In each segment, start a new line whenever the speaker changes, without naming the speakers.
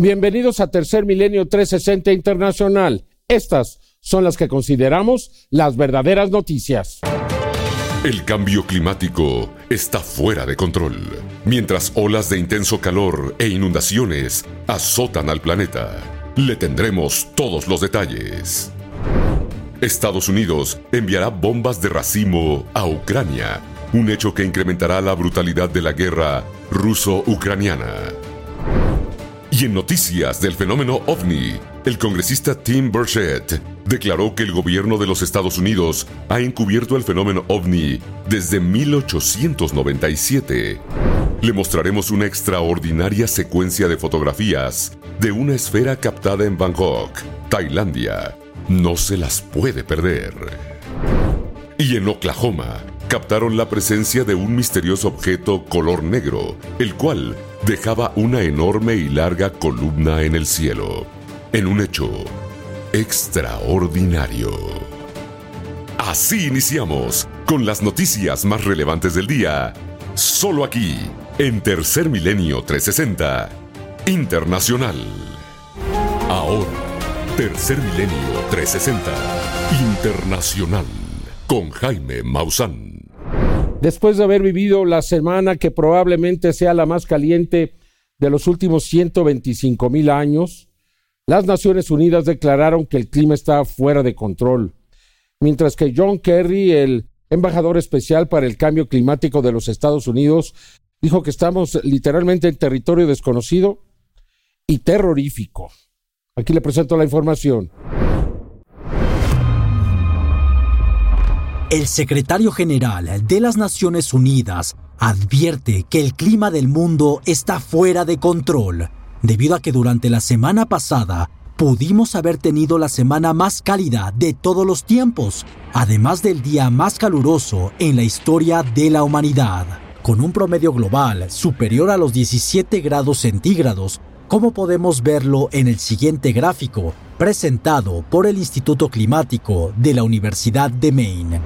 Bienvenidos a Tercer Milenio 360 Internacional. Estas son las que consideramos las verdaderas noticias.
El cambio climático está fuera de control, mientras olas de intenso calor e inundaciones azotan al planeta. Le tendremos todos los detalles. Estados Unidos enviará bombas de racimo a Ucrania, un hecho que incrementará la brutalidad de la guerra ruso-ucraniana. Y en noticias del fenómeno ovni, el congresista Tim Burchett declaró que el gobierno de los Estados Unidos ha encubierto el fenómeno ovni desde 1897. Le mostraremos una extraordinaria secuencia de fotografías de una esfera captada en Bangkok, Tailandia. No se las puede perder. Y en Oklahoma, captaron la presencia de un misterioso objeto color negro, el cual dejaba una enorme y larga columna en el cielo, en un hecho extraordinario. Así iniciamos con las noticias más relevantes del día, solo aquí, en Tercer Milenio 360, Internacional. Ahora, Tercer Milenio 360, Internacional, con Jaime Maussan
después de haber vivido la semana que probablemente sea la más caliente de los últimos 125 mil años, las Naciones Unidas declararon que el clima está fuera de control, mientras que John Kerry, el embajador especial para el cambio climático de los Estados Unidos, dijo que estamos literalmente en territorio desconocido y terrorífico. Aquí le presento la información.
El secretario general de las Naciones Unidas advierte que el clima del mundo está fuera de control, debido a que durante la semana pasada pudimos haber tenido la semana más cálida de todos los tiempos, además del día más caluroso en la historia de la humanidad, con un promedio global superior a los 17 grados centígrados, como podemos verlo en el siguiente gráfico, presentado por el Instituto Climático de la Universidad de Maine.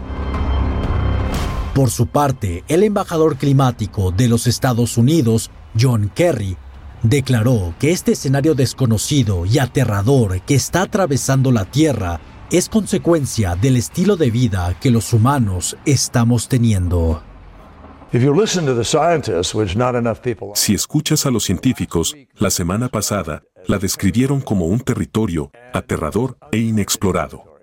Por su parte, el embajador climático de los Estados Unidos, John Kerry, declaró que este escenario desconocido y aterrador que está atravesando la Tierra es consecuencia del estilo de vida que los humanos estamos teniendo.
Si escuchas a los científicos, la semana pasada la describieron como un territorio aterrador e inexplorado.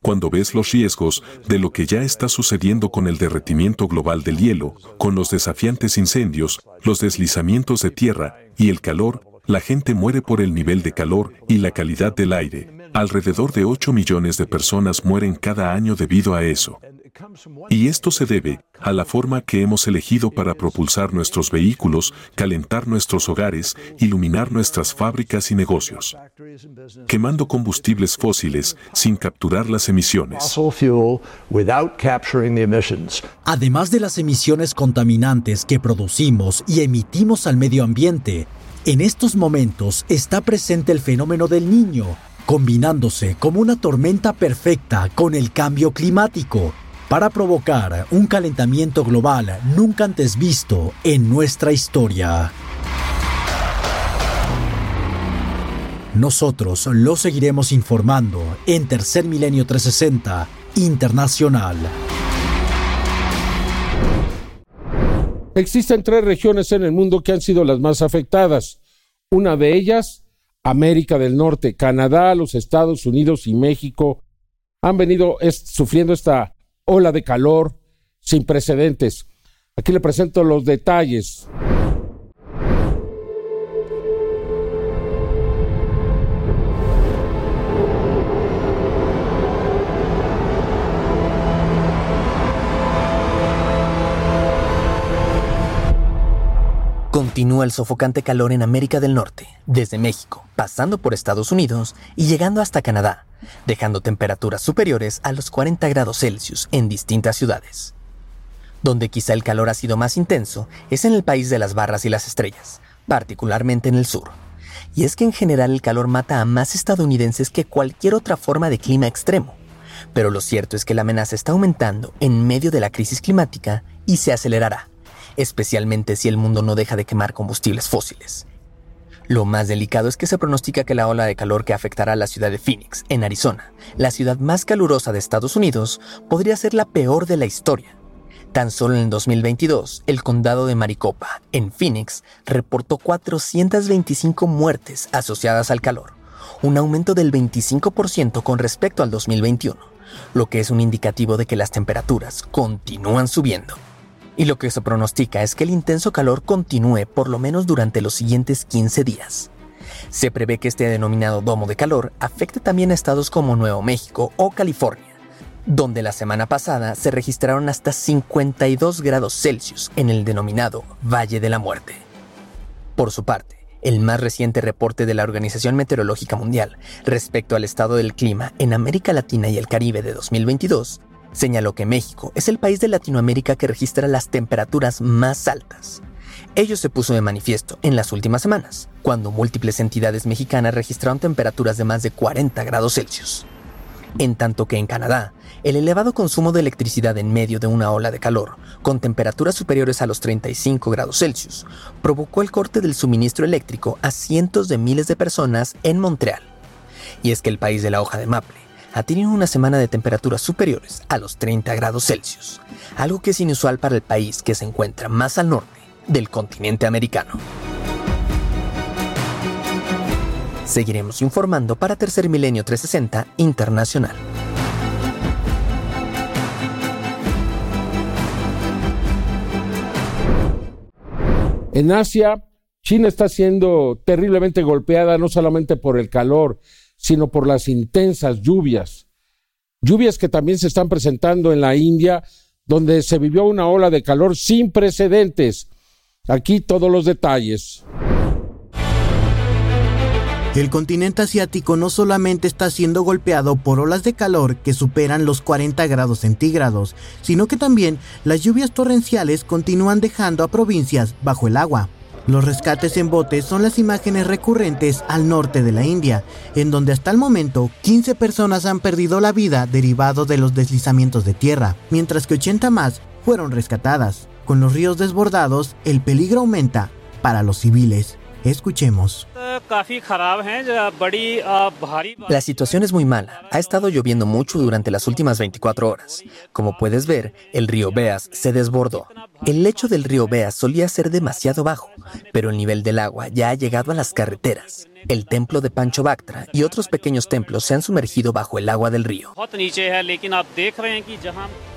Cuando ves los riesgos de lo que ya está sucediendo con el derretimiento global del hielo, con los desafiantes incendios, los deslizamientos de tierra y el calor, la gente muere por el nivel de calor y la calidad del aire. Alrededor de 8 millones de personas mueren cada año debido a eso. Y esto se debe a la forma que hemos elegido para propulsar nuestros vehículos, calentar nuestros hogares, iluminar nuestras fábricas y negocios, quemando combustibles fósiles sin capturar las emisiones.
Además de las emisiones contaminantes que producimos y emitimos al medio ambiente, en estos momentos está presente el fenómeno del niño, combinándose como una tormenta perfecta con el cambio climático para provocar un calentamiento global nunca antes visto en nuestra historia. Nosotros lo seguiremos informando en Tercer Milenio 360 Internacional.
Existen tres regiones en el mundo que han sido las más afectadas. Una de ellas, América del Norte, Canadá, los Estados Unidos y México han venido sufriendo esta ola de calor sin precedentes. Aquí le presento los detalles.
Continúa el sofocante calor en América del Norte, desde México, pasando por Estados Unidos y llegando hasta Canadá dejando temperaturas superiores a los 40 grados Celsius en distintas ciudades. Donde quizá el calor ha sido más intenso es en el país de las barras y las estrellas, particularmente en el sur. Y es que en general el calor mata a más estadounidenses que cualquier otra forma de clima extremo. Pero lo cierto es que la amenaza está aumentando en medio de la crisis climática y se acelerará, especialmente si el mundo no deja de quemar combustibles fósiles. Lo más delicado es que se pronostica que la ola de calor que afectará a la ciudad de Phoenix, en Arizona, la ciudad más calurosa de Estados Unidos, podría ser la peor de la historia. Tan solo en el 2022, el condado de Maricopa, en Phoenix, reportó 425 muertes asociadas al calor, un aumento del 25% con respecto al 2021, lo que es un indicativo de que las temperaturas continúan subiendo y lo que se pronostica es que el intenso calor continúe por lo menos durante los siguientes 15 días. Se prevé que este denominado domo de calor afecte también a estados como Nuevo México o California, donde la semana pasada se registraron hasta 52 grados Celsius en el denominado Valle de la Muerte. Por su parte, el más reciente reporte de la Organización Meteorológica Mundial respecto al estado del clima en América Latina y el Caribe de 2022 señaló que México es el país de Latinoamérica que registra las temperaturas más altas. Ello se puso de manifiesto en las últimas semanas, cuando múltiples entidades mexicanas registraron temperaturas de más de 40 grados Celsius. En tanto que en Canadá, el elevado consumo de electricidad en medio de una ola de calor, con temperaturas superiores a los 35 grados Celsius, provocó el corte del suministro eléctrico a cientos de miles de personas en Montreal. Y es que el país de la hoja de maple ha una semana de temperaturas superiores a los 30 grados Celsius, algo que es inusual para el país que se encuentra más al norte del continente americano. Seguiremos informando para Tercer Milenio 360 Internacional.
En Asia, China está siendo terriblemente golpeada no solamente por el calor, sino por las intensas lluvias. Lluvias que también se están presentando en la India, donde se vivió una ola de calor sin precedentes. Aquí todos los detalles.
El continente asiático no solamente está siendo golpeado por olas de calor que superan los 40 grados centígrados, sino que también las lluvias torrenciales continúan dejando a provincias bajo el agua. Los rescates en botes son las imágenes recurrentes al norte de la India, en donde hasta el momento 15 personas han perdido la vida derivado de los deslizamientos de tierra, mientras que 80 más fueron rescatadas. Con los ríos desbordados, el peligro aumenta para los civiles. Escuchemos.
La situación es muy mala. Ha estado lloviendo mucho durante las últimas 24 horas. Como puedes ver, el río Beas se desbordó. El lecho del río Beas solía ser demasiado bajo, pero el nivel del agua ya ha llegado a las carreteras. El templo de Pancho Bactra y otros pequeños templos se han sumergido bajo el agua del río.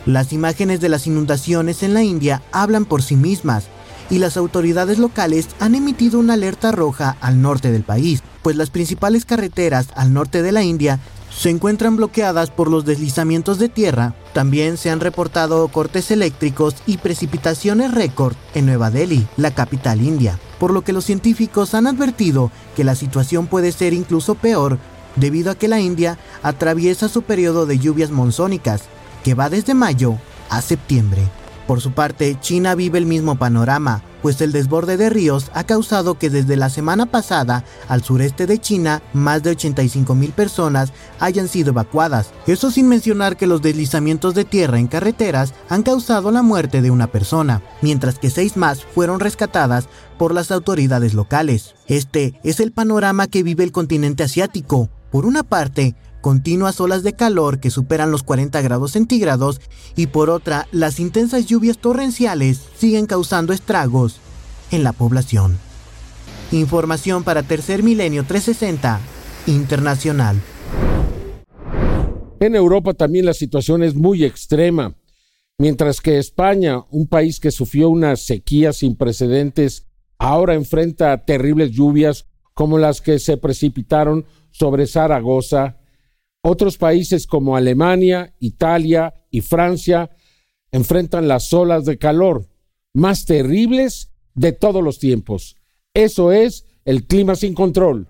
Las imágenes de las inundaciones en la India hablan por sí mismas y las autoridades locales han emitido una alerta roja al norte del país, pues las principales carreteras al norte de la India se encuentran bloqueadas por los deslizamientos de tierra. También se han reportado cortes eléctricos y precipitaciones récord en Nueva Delhi, la capital india, por lo que los científicos han advertido que la situación puede ser incluso peor debido a que la India atraviesa su periodo de lluvias monzónicas, que va desde mayo a septiembre. Por su parte, China vive el mismo panorama, pues el desborde de ríos ha causado que desde la semana pasada al sureste de China más de 85 mil personas hayan sido evacuadas. Eso sin mencionar que los deslizamientos de tierra en carreteras han causado la muerte de una persona, mientras que seis más fueron rescatadas por las autoridades locales. Este es el panorama que vive el continente asiático. Por una parte, continuas olas de calor que superan los 40 grados centígrados y por otra, las intensas lluvias torrenciales siguen causando estragos en la población. Información para Tercer Milenio 360 Internacional.
En Europa también la situación es muy extrema. Mientras que España, un país que sufrió una sequía sin precedentes, ahora enfrenta terribles lluvias como las que se precipitaron sobre Zaragoza otros países como Alemania, Italia y Francia enfrentan las olas de calor más terribles de todos los tiempos. Eso es el clima sin control.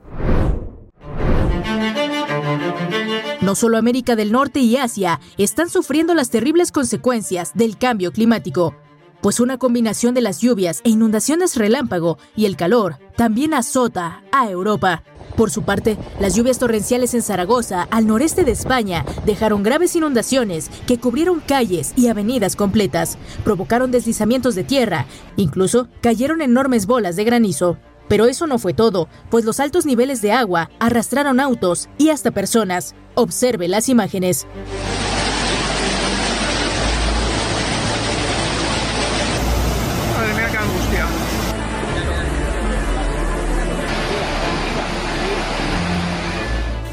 No solo América del Norte y Asia están sufriendo las terribles consecuencias del cambio climático, pues una combinación de las lluvias e inundaciones relámpago y el calor también azota a Europa. Por su parte, las lluvias torrenciales en Zaragoza, al noreste de España, dejaron graves inundaciones que cubrieron calles y avenidas completas, provocaron deslizamientos de tierra, incluso cayeron enormes bolas de granizo. Pero eso no fue todo, pues los altos niveles de agua arrastraron autos y hasta personas. Observe las imágenes.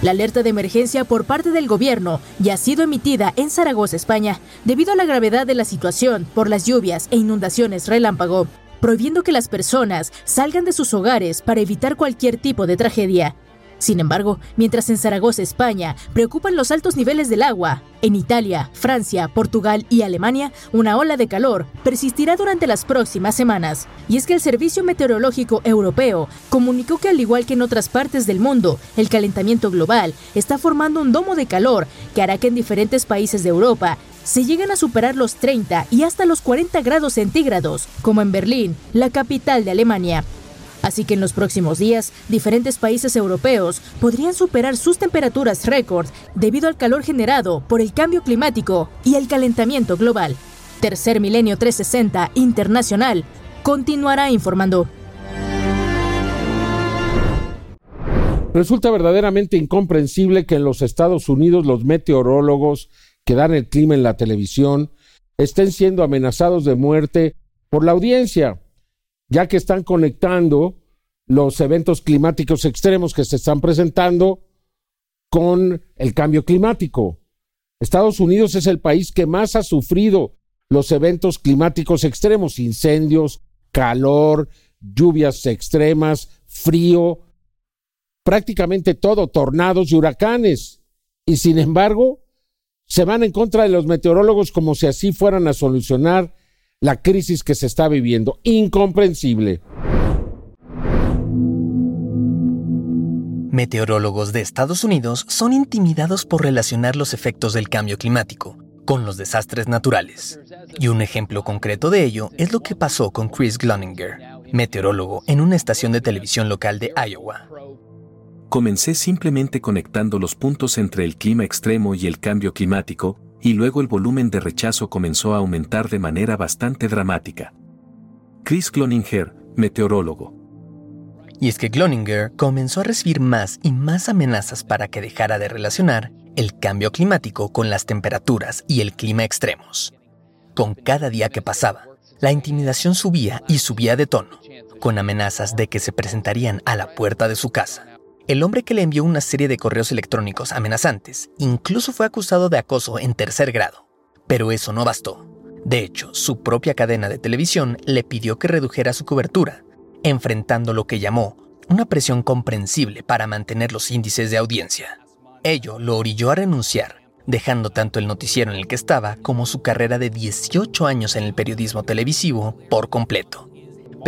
La alerta de emergencia por parte del gobierno ya ha sido emitida en Zaragoza, España, debido a la gravedad de la situación por las lluvias e inundaciones relámpago, prohibiendo que las personas salgan de sus hogares para evitar cualquier tipo de tragedia. Sin embargo, mientras en Zaragoza, España, preocupan los altos niveles del agua, en Italia, Francia, Portugal y Alemania, una ola de calor persistirá durante las próximas semanas. Y es que el Servicio Meteorológico Europeo comunicó que al igual que en otras partes del mundo, el calentamiento global está formando un domo de calor que hará que en diferentes países de Europa se lleguen a superar los 30 y hasta los 40 grados centígrados, como en Berlín, la capital de Alemania. Así que en los próximos días, diferentes países europeos podrían superar sus temperaturas récord debido al calor generado por el cambio climático y el calentamiento global. Tercer Milenio 360 Internacional continuará informando.
Resulta verdaderamente incomprensible que en los Estados Unidos los meteorólogos que dan el clima en la televisión estén siendo amenazados de muerte por la audiencia ya que están conectando los eventos climáticos extremos que se están presentando con el cambio climático. Estados Unidos es el país que más ha sufrido los eventos climáticos extremos, incendios, calor, lluvias extremas, frío, prácticamente todo, tornados y huracanes. Y sin embargo, se van en contra de los meteorólogos como si así fueran a solucionar la crisis que se está viviendo. Incomprensible.
Meteorólogos de Estados Unidos son intimidados por relacionar los efectos del cambio climático con los desastres naturales. Y un ejemplo concreto de ello es lo que pasó con Chris Gloninger, meteorólogo en una estación de televisión local de Iowa.
Comencé simplemente conectando los puntos entre el clima extremo y el cambio climático, y luego el volumen de rechazo comenzó a aumentar de manera bastante dramática. Chris Cloninger, meteorólogo.
Y es que Cloninger comenzó a recibir más y más amenazas para que dejara de relacionar el cambio climático con las temperaturas y el clima extremos. Con cada día que pasaba, la intimidación subía y subía de tono, con amenazas de que se presentarían a la puerta de su casa. El hombre que le envió una serie de correos electrónicos amenazantes incluso fue acusado de acoso en tercer grado. Pero eso no bastó. De hecho, su propia cadena de televisión le pidió que redujera su cobertura, enfrentando lo que llamó una presión comprensible para mantener los índices de audiencia. Ello lo orilló a renunciar, dejando tanto el noticiero en el que estaba como su carrera de 18 años en el periodismo televisivo por completo.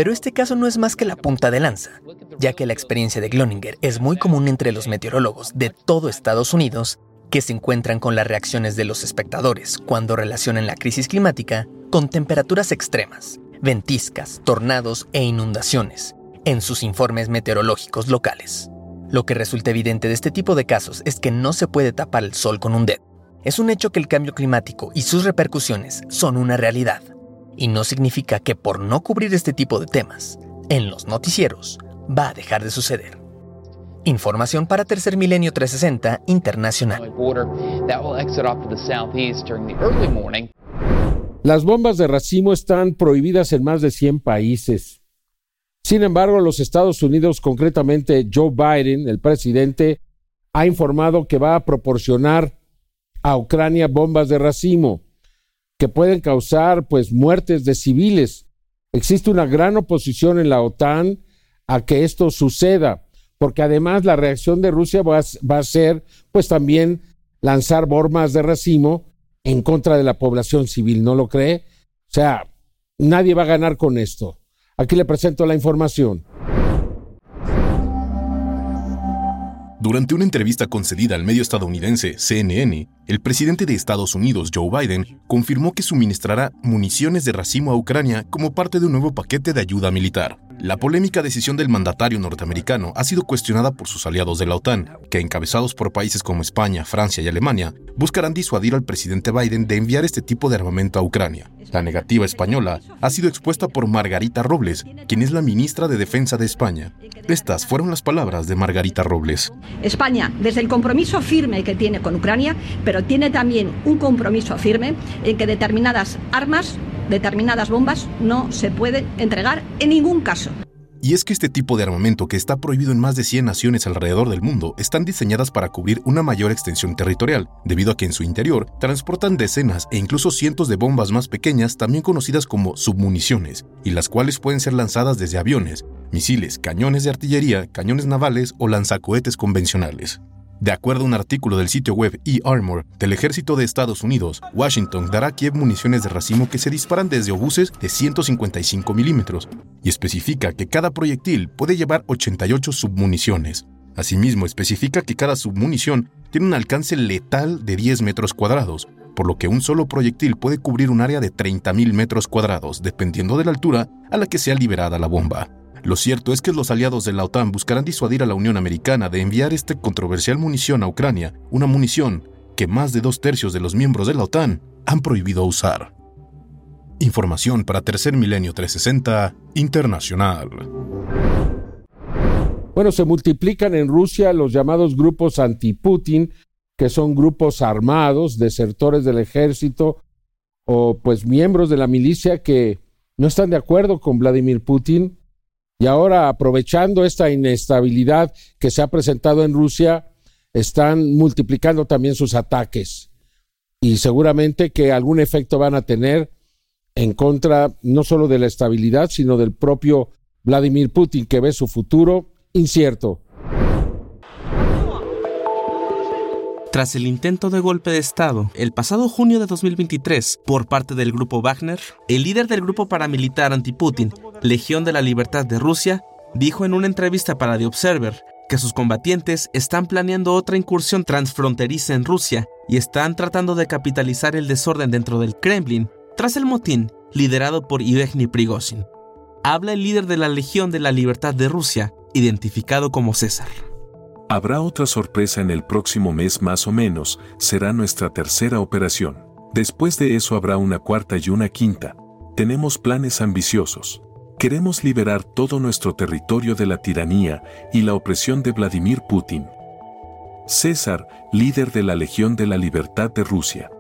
Pero este caso no es más que la punta de lanza, ya que la experiencia de Gloninger es muy común entre los meteorólogos de todo Estados Unidos que se encuentran con las reacciones de los espectadores cuando relacionan la crisis climática con temperaturas extremas, ventiscas, tornados e inundaciones en sus informes meteorológicos locales. Lo que resulta evidente de este tipo de casos es que no se puede tapar el sol con un dedo. Es un hecho que el cambio climático y sus repercusiones son una realidad, y no significa que por no cubrir este tipo de temas en los noticieros va a dejar de suceder. Información para Tercer Milenio 360 Internacional.
Las bombas de racimo están prohibidas en más de 100 países. Sin embargo, los Estados Unidos, concretamente Joe Biden, el presidente, ha informado que va a proporcionar a Ucrania bombas de racimo que pueden causar pues muertes de civiles. Existe una gran oposición en la OTAN a que esto suceda, porque además la reacción de Rusia va a, ser pues también lanzar bombas de racimo en contra de la población civil, ¿no lo cree? O sea, nadie va a ganar con esto. Aquí le presento la información.
Durante una entrevista concedida al medio estadounidense CNN, el presidente de Estados Unidos, Joe Biden, confirmó que suministrará municiones de racimo a Ucrania como parte de un nuevo paquete de ayuda militar. La polémica decisión del mandatario norteamericano ha sido cuestionada por sus aliados de la OTAN, que encabezados por países como España, Francia y Alemania, buscarán disuadir al presidente Biden de enviar este tipo de armamento a Ucrania. La negativa española ha sido expuesta por Margarita Robles, quien es la ministra de Defensa de España. Estas fueron las palabras de Margarita Robles.
España, desde el compromiso firme que tiene con Ucrania, pero tiene también un compromiso firme en que determinadas armas determinadas bombas no se pueden entregar en ningún caso.
Y es que este tipo de armamento que está prohibido en más de 100 naciones alrededor del mundo están diseñadas para cubrir una mayor extensión territorial, debido a que en su interior transportan decenas e incluso cientos de bombas más pequeñas, también conocidas como submuniciones, y las cuales pueden ser lanzadas desde aviones, misiles, cañones de artillería, cañones navales o lanzacohetes convencionales. De acuerdo a un artículo del sitio web E-Armor del Ejército de Estados Unidos, Washington dará Kiev municiones de racimo que se disparan desde obuses de 155 milímetros y especifica que cada proyectil puede llevar 88 submuniciones. Asimismo, especifica que cada submunición tiene un alcance letal de 10 metros cuadrados, por lo que un solo proyectil puede cubrir un área de 30.000 metros cuadrados, dependiendo de la altura a la que sea liberada la bomba. Lo cierto es que los aliados de la OTAN buscarán disuadir a la Unión Americana de enviar este controversial munición a Ucrania, una munición que más de dos tercios de los miembros de la OTAN han prohibido usar. Información para Tercer Milenio 360 Internacional.
Bueno, se multiplican en Rusia los llamados grupos anti-Putin, que son grupos armados, desertores del ejército o pues miembros de la milicia que no están de acuerdo con Vladimir Putin y ahora, aprovechando esta inestabilidad que se ha presentado en Rusia, están multiplicando también sus ataques. Y seguramente que algún efecto van a tener en contra no solo de la estabilidad, sino del propio Vladimir Putin, que ve su futuro incierto.
Tras el intento de golpe de Estado el pasado junio de 2023 por parte del grupo Wagner, el líder del grupo paramilitar anti-Putin, Legión de la Libertad de Rusia, dijo en una entrevista para The Observer que sus combatientes están planeando otra incursión transfronteriza en Rusia y están tratando de capitalizar el desorden dentro del Kremlin tras el motín liderado por Yevgeny Prigozhin. Habla el líder de la Legión de la Libertad de Rusia, identificado como César.
Habrá otra sorpresa en el próximo mes más o menos, será nuestra tercera operación. Después de eso habrá una cuarta y una quinta. Tenemos planes ambiciosos. Queremos liberar todo nuestro territorio de la tiranía y la opresión de Vladimir Putin. César, líder de la Legión de la Libertad de Rusia.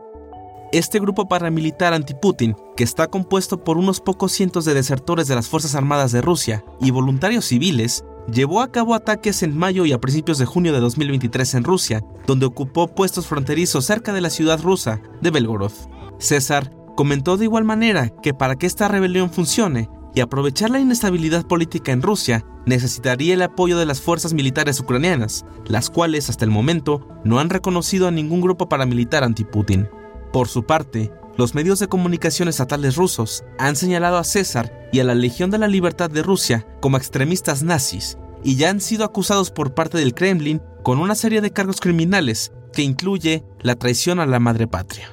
Este grupo paramilitar anti-Putin, que está compuesto por unos pocos cientos de desertores de las Fuerzas Armadas de Rusia y voluntarios civiles, llevó a cabo ataques en mayo y a principios de junio de 2023 en Rusia, donde ocupó puestos fronterizos cerca de la ciudad rusa de Belgorod. César comentó de igual manera que para que esta rebelión funcione y aprovechar la inestabilidad política en Rusia, necesitaría el apoyo de las fuerzas militares ucranianas, las cuales hasta el momento no han reconocido a ningún grupo paramilitar anti-Putin. Por su parte, los medios de comunicación estatales rusos han señalado a César y a la Legión de la Libertad de Rusia como extremistas nazis y ya han sido acusados por parte del Kremlin con una serie de cargos criminales que incluye la traición a la madre patria.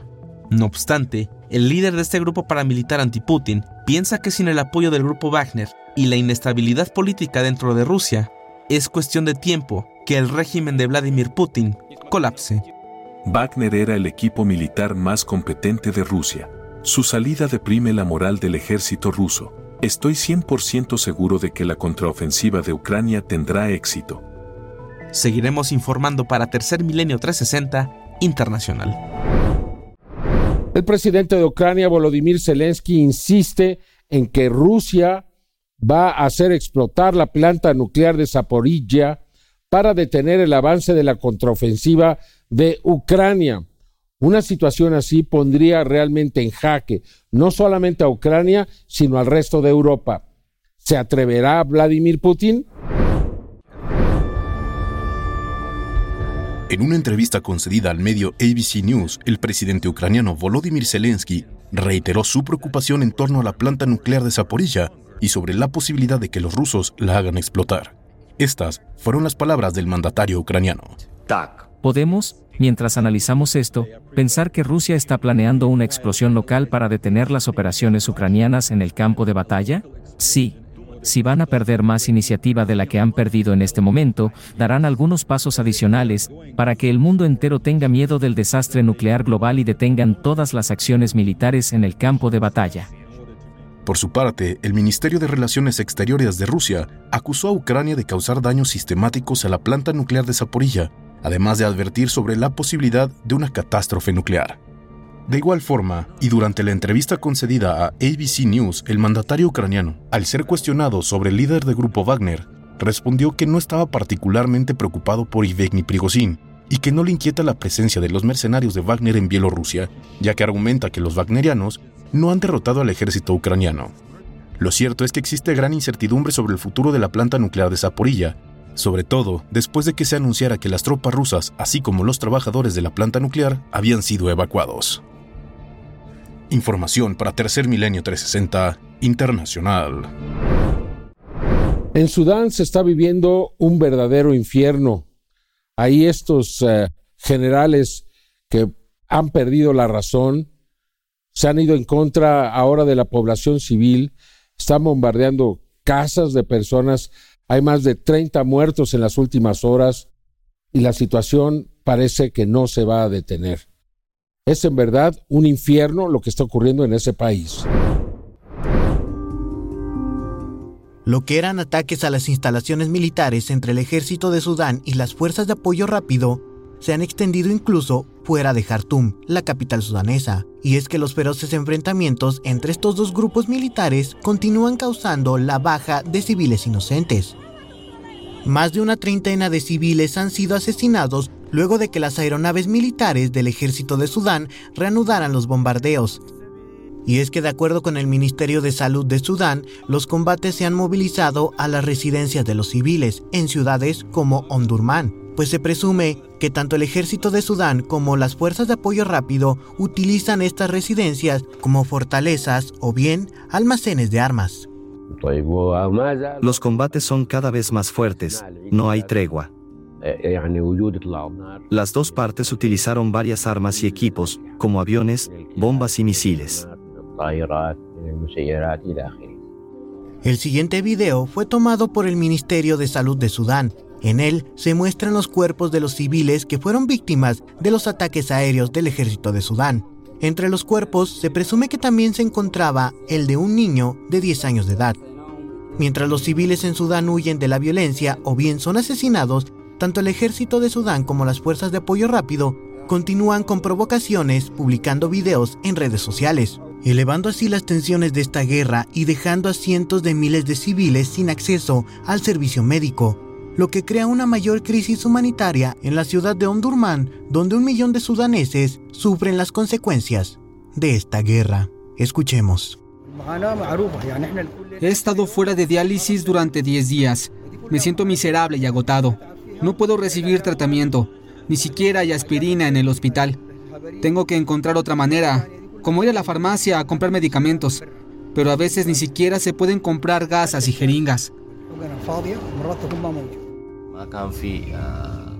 No obstante, el líder de este grupo paramilitar anti-Putin piensa que sin el apoyo del grupo Wagner y la inestabilidad política dentro de Rusia, es cuestión de tiempo que el régimen de Vladimir Putin colapse.
Wagner era el equipo militar más competente de Rusia. Su salida deprime la moral del ejército ruso. Estoy 100% seguro de que la contraofensiva de Ucrania tendrá éxito.
Seguiremos informando para Tercer Milenio 360 Internacional.
El presidente de Ucrania, Volodymyr Zelensky, insiste en que Rusia va a hacer explotar la planta nuclear de Zaporilla para detener el avance de la contraofensiva de Ucrania. Una situación así pondría realmente en jaque no solamente a Ucrania, sino al resto de Europa. ¿Se atreverá Vladimir Putin?
En una entrevista concedida al medio ABC News, el presidente ucraniano Volodymyr Zelensky reiteró su preocupación en torno a la planta nuclear de Zaporilla y sobre la posibilidad de que los rusos la hagan explotar. Estas fueron las palabras del mandatario ucraniano.
Podemos, mientras analizamos esto, pensar que Rusia está planeando una explosión local para detener las operaciones ucranianas en el campo de batalla? Sí. Si van a perder más iniciativa de la que han perdido en este momento, darán algunos pasos adicionales para que el mundo entero tenga miedo del desastre nuclear global y detengan todas las acciones militares en el campo de batalla.
Por su parte, el Ministerio de Relaciones Exteriores de Rusia acusó a Ucrania de causar daños sistemáticos a la planta nuclear de Zaporilla, además de advertir sobre la posibilidad de una catástrofe nuclear. De igual forma, y durante la entrevista concedida a ABC News, el mandatario ucraniano, al ser cuestionado sobre el líder del grupo Wagner, respondió que no estaba particularmente preocupado por Ivegny Prigozhin y que no le inquieta la presencia de los mercenarios de Wagner en Bielorrusia, ya que argumenta que los wagnerianos no han derrotado al ejército ucraniano. Lo cierto es que existe gran incertidumbre sobre el futuro de la planta nuclear de Zaporilla, sobre todo después de que se anunciara que las tropas rusas, así como los trabajadores de la planta nuclear, habían sido evacuados. Información para Tercer Milenio 360 Internacional.
En Sudán se está viviendo un verdadero infierno. Ahí estos eh, generales que han perdido la razón se han ido en contra ahora de la población civil, están bombardeando casas de personas, hay más de 30 muertos en las últimas horas y la situación parece que no se va a detener. Es en verdad un infierno lo que está ocurriendo en ese país.
Lo que eran ataques a las instalaciones militares entre el ejército de Sudán y las fuerzas de apoyo rápido se han extendido incluso fuera de Jartum, la capital sudanesa. Y es que los feroces enfrentamientos entre estos dos grupos militares continúan causando la baja de civiles inocentes. Más de una treintena de civiles han sido asesinados luego de que las aeronaves militares del ejército de Sudán reanudaran los bombardeos. Y es que de acuerdo con el Ministerio de Salud de Sudán, los combates se han movilizado a las residencias de los civiles en ciudades como Omdurman, pues se presume que tanto el ejército de Sudán como las fuerzas de apoyo rápido utilizan estas residencias como fortalezas o bien almacenes de armas.
Los combates son cada vez más fuertes, no hay tregua. Las dos partes utilizaron varias armas y equipos, como aviones, bombas y misiles.
El siguiente video fue tomado por el Ministerio de Salud de Sudán. En él se muestran los cuerpos de los civiles que fueron víctimas de los ataques aéreos del ejército de Sudán. Entre los cuerpos se presume que también se encontraba el de un niño de 10 años de edad. Mientras los civiles en Sudán huyen de la violencia o bien son asesinados, tanto el ejército de Sudán como las fuerzas de apoyo rápido continúan con provocaciones publicando videos en redes sociales, elevando así las tensiones de esta guerra y dejando a cientos de miles de civiles sin acceso al servicio médico, lo que crea una mayor crisis humanitaria en la ciudad de Omdurman, donde un millón de sudaneses sufren las consecuencias de esta guerra. Escuchemos.
He estado fuera de diálisis durante 10 días. Me siento miserable y agotado. No puedo recibir tratamiento, ni siquiera hay aspirina en el hospital. Tengo que encontrar otra manera, como ir a la farmacia a comprar medicamentos, pero a veces ni siquiera se pueden comprar gasas y jeringas.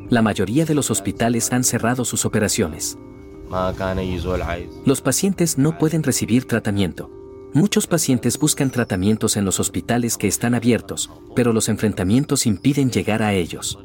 La mayoría de los hospitales han cerrado sus operaciones. Los pacientes no pueden recibir tratamiento. Muchos pacientes buscan tratamientos en los hospitales que están abiertos, pero los enfrentamientos impiden llegar a ellos.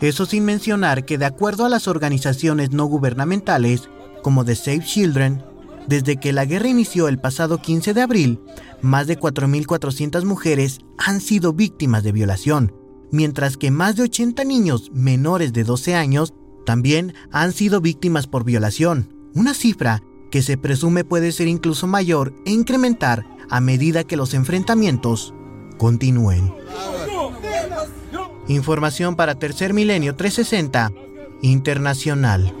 Eso sin mencionar que de acuerdo a las organizaciones no gubernamentales, como The Save Children, desde que la guerra inició el pasado 15 de abril, más de 4.400 mujeres han sido víctimas de violación, mientras que más de 80 niños menores de 12 años también han sido víctimas por violación, una cifra que se presume puede ser incluso mayor e incrementar a medida que los enfrentamientos continúen. Información para Tercer Milenio 360 Internacional.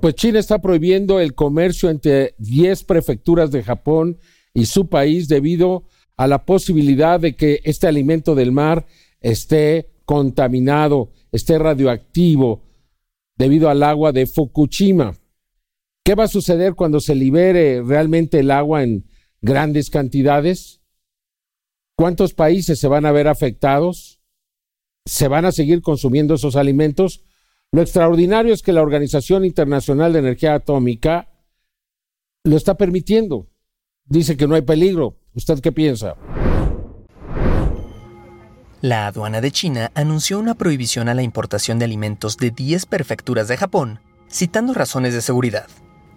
Pues China está prohibiendo el comercio entre 10 prefecturas de Japón y su país debido a la posibilidad de que este alimento del mar esté contaminado, esté radioactivo debido al agua de Fukushima. ¿Qué va a suceder cuando se libere realmente el agua en grandes cantidades? ¿Cuántos países se van a ver afectados? ¿Se van a seguir consumiendo esos alimentos? Lo extraordinario es que la Organización Internacional de Energía Atómica lo está permitiendo. Dice que no hay peligro. ¿Usted qué piensa?
La aduana de China anunció una prohibición a la importación de alimentos de 10 prefecturas de Japón, citando razones de seguridad,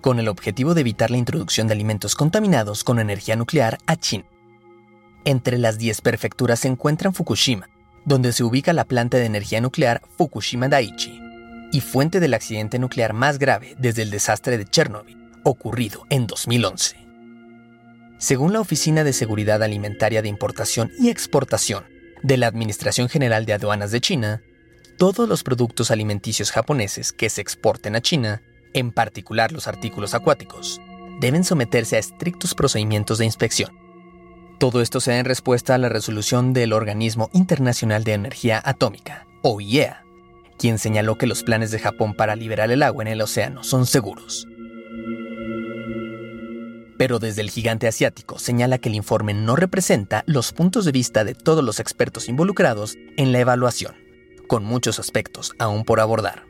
con el objetivo de evitar la introducción de alimentos contaminados con energía nuclear a China. Entre las 10 prefecturas se encuentran Fukushima, donde se ubica la planta de energía nuclear Fukushima Daiichi, y fuente del accidente nuclear más grave desde el desastre de Chernobyl, ocurrido en 2011. Según la Oficina de Seguridad Alimentaria de Importación y Exportación, de la Administración General de Aduanas de China, todos los productos alimenticios japoneses que se exporten a China, en particular los artículos acuáticos, deben someterse a estrictos procedimientos de inspección. Todo esto se da en respuesta a la resolución del Organismo Internacional de Energía Atómica, OIEA, quien señaló que los planes de Japón para liberar el agua en el océano son seguros. Pero desde el gigante asiático señala que el informe no representa los puntos de vista de todos los expertos involucrados en la evaluación, con muchos aspectos aún por abordar.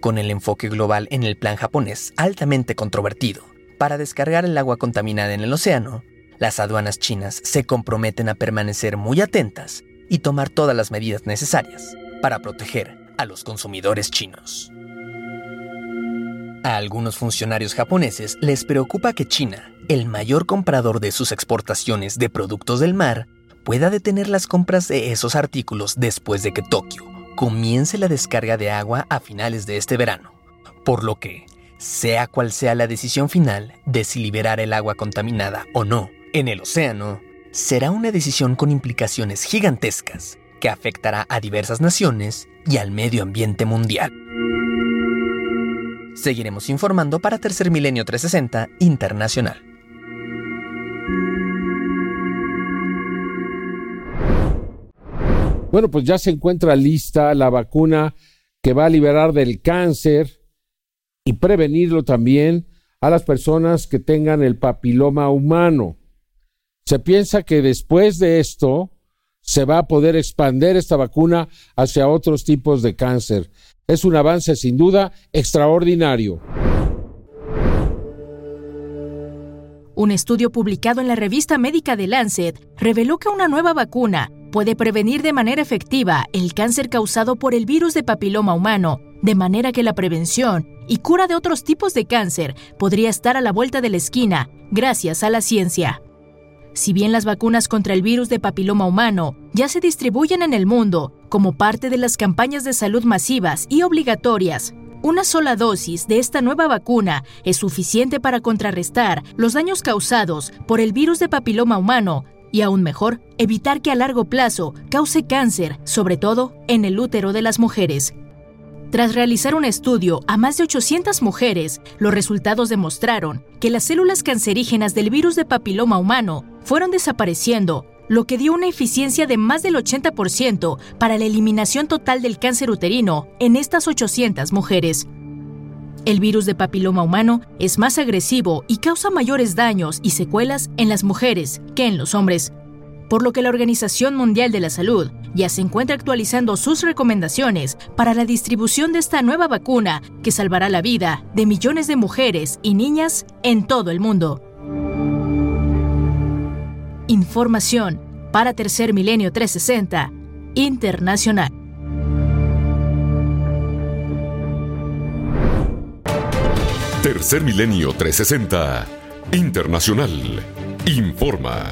Con el enfoque global en el plan japonés altamente controvertido para descargar el agua contaminada en el océano, las aduanas chinas se comprometen a permanecer muy atentas y tomar todas las medidas necesarias para proteger a los consumidores chinos. A algunos funcionarios japoneses les preocupa que China, el mayor comprador de sus exportaciones de productos del mar, pueda detener las compras de esos artículos después de que Tokio comience la descarga de agua a finales de este verano. Por lo que, sea cual sea la decisión final de si liberar el agua contaminada o no en el océano, será una decisión con implicaciones gigantescas que afectará a diversas naciones y al medio ambiente mundial. Seguiremos informando para Tercer Milenio 360 Internacional.
Bueno, pues ya se encuentra lista la vacuna que va a liberar del cáncer y prevenirlo también a las personas que tengan el papiloma humano. Se piensa que después de esto se va a poder expandir esta vacuna hacia otros tipos de cáncer. Es un avance sin duda extraordinario.
Un estudio publicado en la revista médica de Lancet reveló que una nueva vacuna puede prevenir de manera efectiva el cáncer causado por el virus de papiloma humano, de manera que la prevención y cura de otros tipos de cáncer podría estar a la vuelta de la esquina gracias a la ciencia. Si bien las vacunas contra el virus de papiloma humano ya se distribuyen en el mundo como parte de las campañas de salud masivas y obligatorias, una sola dosis de esta nueva vacuna es suficiente para contrarrestar los daños causados por el virus de papiloma humano y aún mejor, evitar que a largo plazo cause cáncer, sobre todo en el útero de las mujeres. Tras realizar un estudio a más de 800 mujeres, los resultados demostraron que las células cancerígenas del virus de papiloma humano fueron desapareciendo, lo que dio una eficiencia de más del 80% para la eliminación total del cáncer uterino en estas 800 mujeres. El virus de papiloma humano es más agresivo y causa mayores daños y secuelas en las mujeres que en los hombres, por lo que la Organización Mundial de la Salud ya se encuentra actualizando sus recomendaciones para la distribución de esta nueva vacuna que salvará la vida de millones de mujeres y niñas en todo el mundo. Información para Tercer Milenio 360 Internacional.
Tercer Milenio 360 Internacional. Informa.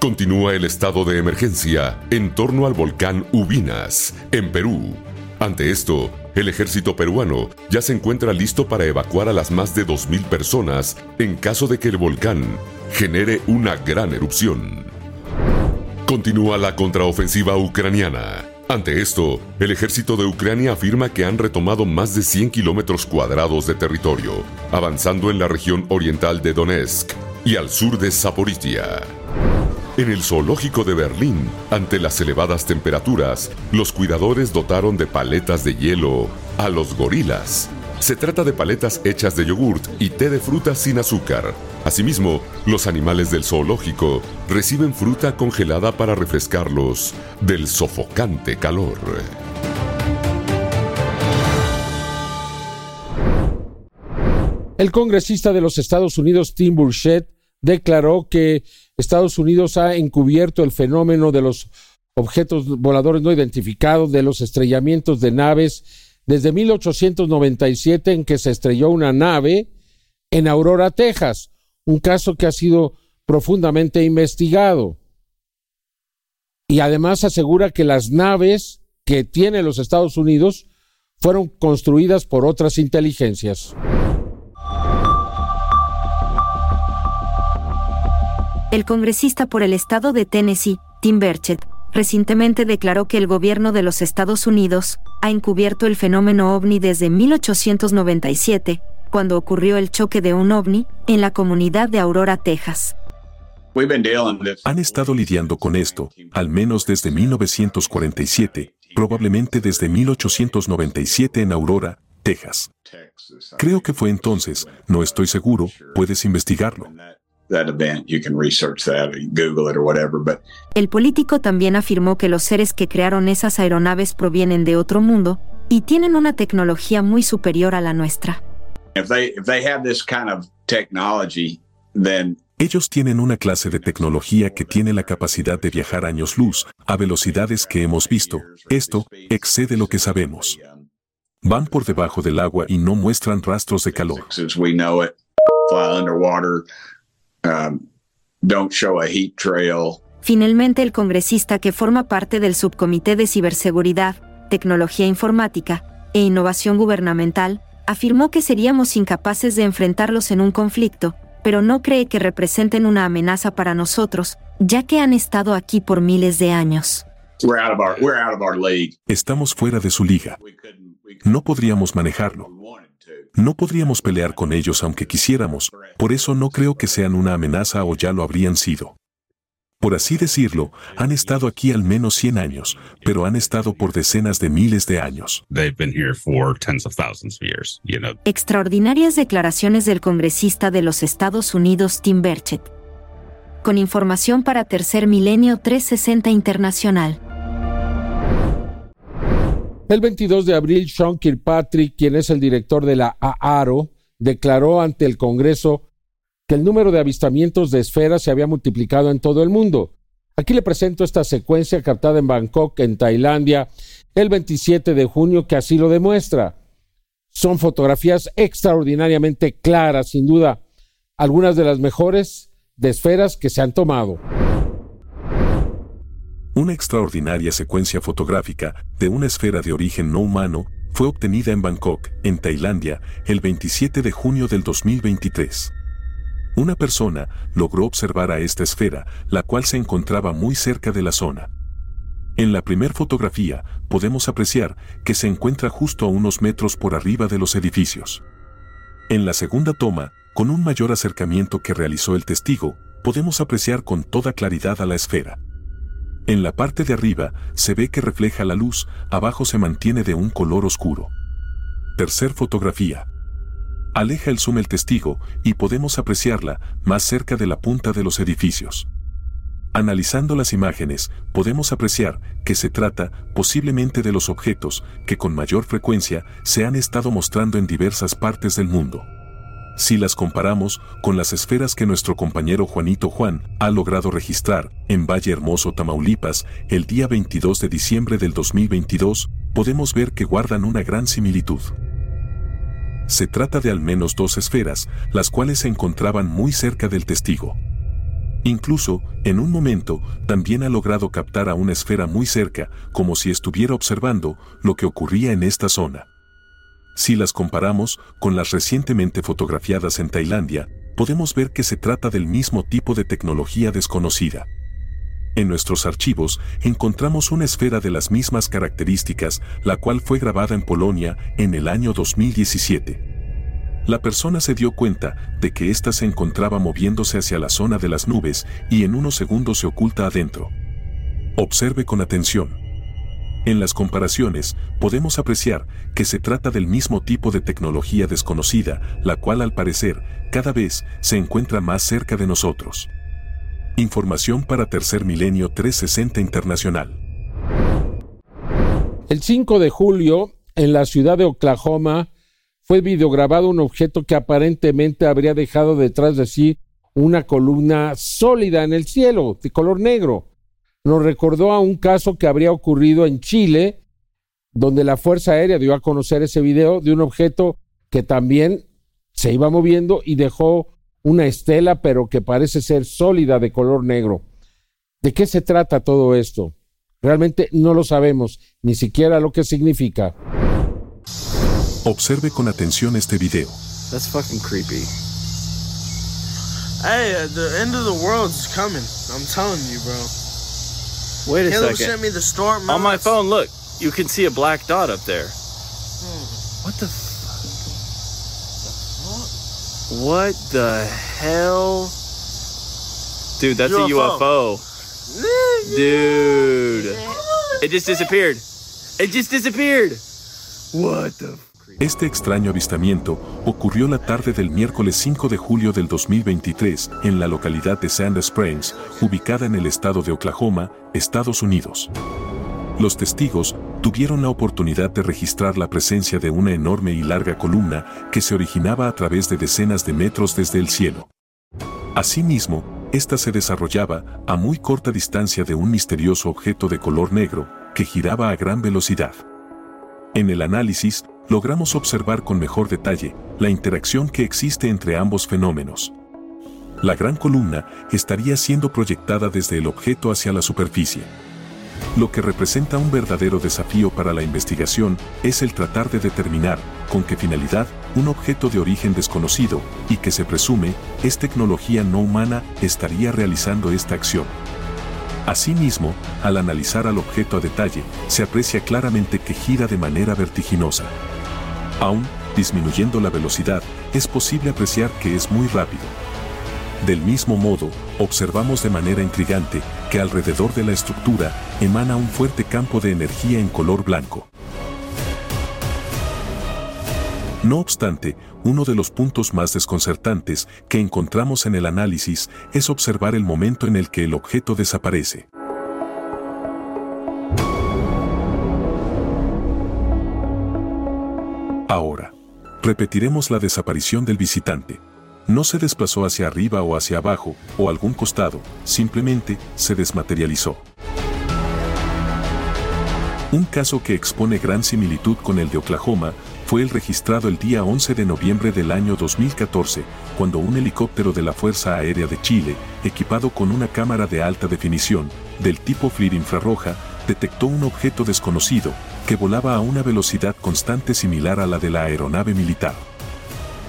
Continúa el estado de emergencia en torno al volcán Ubinas, en Perú. Ante esto, el ejército peruano ya se encuentra listo para evacuar a las más de 2.000 personas en caso de que el volcán genere una gran erupción. Continúa la contraofensiva ucraniana. Ante esto, el ejército de Ucrania afirma que han retomado más de 100 kilómetros cuadrados de territorio, avanzando en la región oriental de Donetsk y al sur de Zaporizhia. En el zoológico de Berlín, ante las elevadas temperaturas, los cuidadores dotaron de paletas de hielo a los gorilas. Se trata de paletas hechas de yogurt y té de fruta sin azúcar. Asimismo, los animales del zoológico reciben fruta congelada para refrescarlos del sofocante calor.
El congresista de los Estados Unidos, Tim Burchett, declaró que Estados Unidos ha encubierto el fenómeno de los objetos voladores no identificados, de los estrellamientos de naves, desde 1897 en que se estrelló una nave en Aurora, Texas, un caso que ha sido profundamente investigado. Y además asegura que las naves que tiene los Estados Unidos fueron construidas por otras inteligencias.
El congresista por el estado de Tennessee, Tim Burchett, recientemente declaró que el gobierno de los Estados Unidos ha encubierto el fenómeno ovni desde 1897, cuando ocurrió el choque de un ovni en la comunidad de Aurora, Texas.
Han estado lidiando con esto, al menos desde 1947, probablemente desde 1897 en Aurora, Texas. Creo que fue entonces, no estoy seguro, puedes investigarlo.
El político también afirmó que los seres que crearon esas aeronaves provienen de otro mundo y tienen una tecnología muy superior a la nuestra.
Ellos tienen una clase de tecnología que tiene la capacidad de viajar años luz a velocidades que hemos visto. Esto excede lo que sabemos. Van por debajo del agua y no muestran rastros de calor.
Um, Finalmente, el congresista que forma parte del Subcomité de Ciberseguridad, Tecnología Informática e Innovación Gubernamental, afirmó que seríamos incapaces de enfrentarlos en un conflicto, pero no cree que representen una amenaza para nosotros, ya que han estado aquí por miles de años.
Estamos fuera de su liga. No podríamos manejarlo. No podríamos pelear con ellos aunque quisiéramos, por eso no creo que sean una amenaza o ya lo habrían sido. Por así decirlo, han estado aquí al menos 100 años, pero han estado por decenas de miles de años.
Extraordinarias declaraciones del congresista de los Estados Unidos Tim Burchett. Con información para Tercer Milenio 360 Internacional.
El 22 de abril, Sean Kirkpatrick, quien es el director de la AARO, declaró ante el Congreso que el número de avistamientos de esferas se había multiplicado en todo el mundo. Aquí le presento esta secuencia captada en Bangkok, en Tailandia, el 27 de junio, que así lo demuestra. Son fotografías extraordinariamente claras, sin duda, algunas de las mejores de esferas que se han tomado.
Una extraordinaria secuencia fotográfica de una esfera de origen no humano fue obtenida en Bangkok, en Tailandia, el 27 de junio del 2023. Una persona logró observar a esta esfera, la cual se encontraba muy cerca de la zona. En la primera fotografía podemos apreciar que se encuentra justo a unos metros por arriba de los edificios. En la segunda toma, con un mayor acercamiento que realizó el testigo, podemos apreciar con toda claridad a la esfera. En la parte de arriba se ve que refleja la luz, abajo se mantiene de un color oscuro. Tercer fotografía. Aleja el zoom el testigo y podemos apreciarla más cerca de la punta de los edificios. Analizando las imágenes, podemos apreciar que se trata posiblemente de los objetos que con mayor frecuencia se han estado mostrando en diversas partes del mundo si las comparamos con las esferas que nuestro compañero Juanito Juan ha logrado registrar en Valle Hermoso, Tamaulipas, el día 22 de diciembre del 2022, podemos ver que guardan una gran similitud. Se trata de al menos dos esferas, las cuales se encontraban muy cerca del testigo. Incluso, en un momento, también ha logrado captar a una esfera muy cerca, como si estuviera observando lo que ocurría en esta zona. Si las comparamos con las recientemente fotografiadas en Tailandia, podemos ver que se trata del mismo tipo de tecnología desconocida. En nuestros archivos encontramos una esfera de las mismas características, la cual fue grabada en Polonia en el año 2017. La persona se dio cuenta de que ésta se encontraba moviéndose hacia la zona de las nubes y en unos segundos se oculta adentro. Observe con atención. En las comparaciones, podemos apreciar que se trata del mismo tipo de tecnología desconocida, la cual al parecer cada vez se encuentra más cerca de nosotros. Información para Tercer Milenio 360 Internacional.
El 5 de julio, en la ciudad de Oklahoma, fue videograbado un objeto que aparentemente habría dejado detrás de sí una columna sólida en el cielo, de color negro. Nos recordó a un caso que habría ocurrido en Chile, donde la Fuerza Aérea dio a conocer ese video de un objeto que también se iba moviendo y dejó una estela, pero que parece ser sólida de color negro. ¿De qué se trata todo esto? Realmente no lo sabemos, ni siquiera lo que significa.
Observe con atención este video.
That's fucking creepy. Hey, uh, the end of the world is coming. I'm telling you, bro.
Wait a
Caleb
second.
sent me the storm.
On my phone, look. You can see a black dot up there. What the What the hell? Dude, that's a UFO. Dude. It just disappeared. It just disappeared. What the
Este extraño avistamiento ocurrió la tarde del miércoles 5 de julio del 2023 en la localidad de Sand Springs, ubicada en el estado de Oklahoma, Estados Unidos. Los testigos tuvieron la oportunidad de registrar la presencia de una enorme y larga columna que se originaba a través de decenas de metros desde el cielo. Asimismo, esta se desarrollaba a muy corta distancia de un misterioso objeto de color negro que giraba a gran velocidad. En el análisis, logramos observar con mejor detalle la interacción que existe entre ambos fenómenos. La gran columna estaría siendo proyectada desde el objeto hacia la superficie. Lo que representa un verdadero desafío para la investigación es el tratar de determinar con qué finalidad un objeto de origen desconocido y que se presume es tecnología no humana estaría realizando esta acción. Asimismo, al analizar al objeto a detalle, se aprecia claramente que gira de manera vertiginosa. Aún, disminuyendo la velocidad, es posible apreciar que es muy rápido. Del mismo modo, observamos de manera intrigante que alrededor de la estructura emana un fuerte campo de energía en color blanco. No obstante, uno de los puntos más desconcertantes que encontramos en el análisis es observar el momento en el que el objeto desaparece. Ahora, repetiremos la desaparición del visitante. No se desplazó hacia arriba o hacia abajo o algún costado, simplemente se desmaterializó. Un caso que expone gran similitud con el de Oklahoma fue el registrado el día 11 de noviembre del año 2014, cuando un helicóptero de la Fuerza Aérea de Chile, equipado con una cámara de alta definición, del tipo FLIR infrarroja, detectó un objeto desconocido, que volaba a una velocidad constante similar a la de la aeronave militar.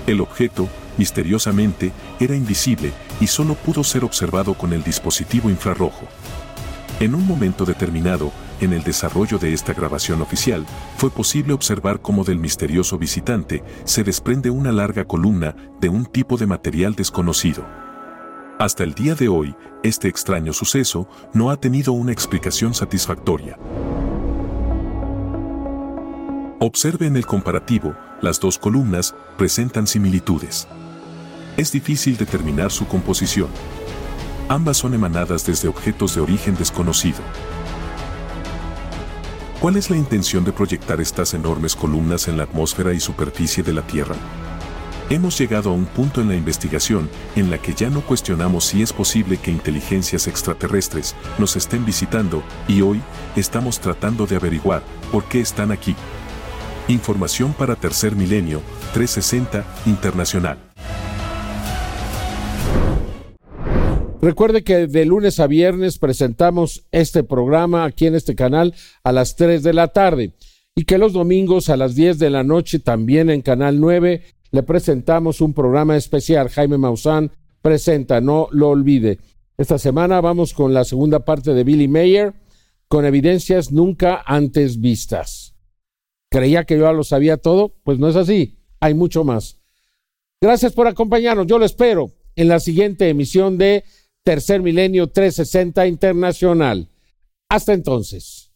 El objeto, misteriosamente, era invisible y solo pudo ser observado con el dispositivo infrarrojo. En un momento determinado, en el desarrollo de esta grabación oficial, fue posible observar cómo del misterioso visitante se desprende una larga columna de un tipo de material desconocido. Hasta el día de hoy, este extraño suceso no ha tenido una explicación satisfactoria. Observe en el comparativo, las dos columnas presentan similitudes. Es difícil determinar su composición. Ambas son emanadas desde objetos de origen desconocido. ¿Cuál es la intención de proyectar estas enormes columnas en la atmósfera y superficie de la Tierra? Hemos llegado a un punto en la investigación en la que ya no cuestionamos si es posible que inteligencias extraterrestres nos estén visitando y hoy estamos tratando de averiguar por qué están aquí. Información para Tercer Milenio 360 Internacional.
Recuerde que de lunes a viernes presentamos este programa aquí en este canal a las 3 de la tarde y que los domingos a las 10 de la noche también en Canal 9 le presentamos un programa especial. Jaime Maussan presenta, no lo olvide. Esta semana vamos con la segunda parte de Billy Mayer con evidencias nunca antes vistas. ¿Creía que yo lo sabía todo? Pues no es así, hay mucho más. Gracias por acompañarnos, yo lo espero en la siguiente emisión de Tercer Milenio 360 Internacional. Hasta entonces.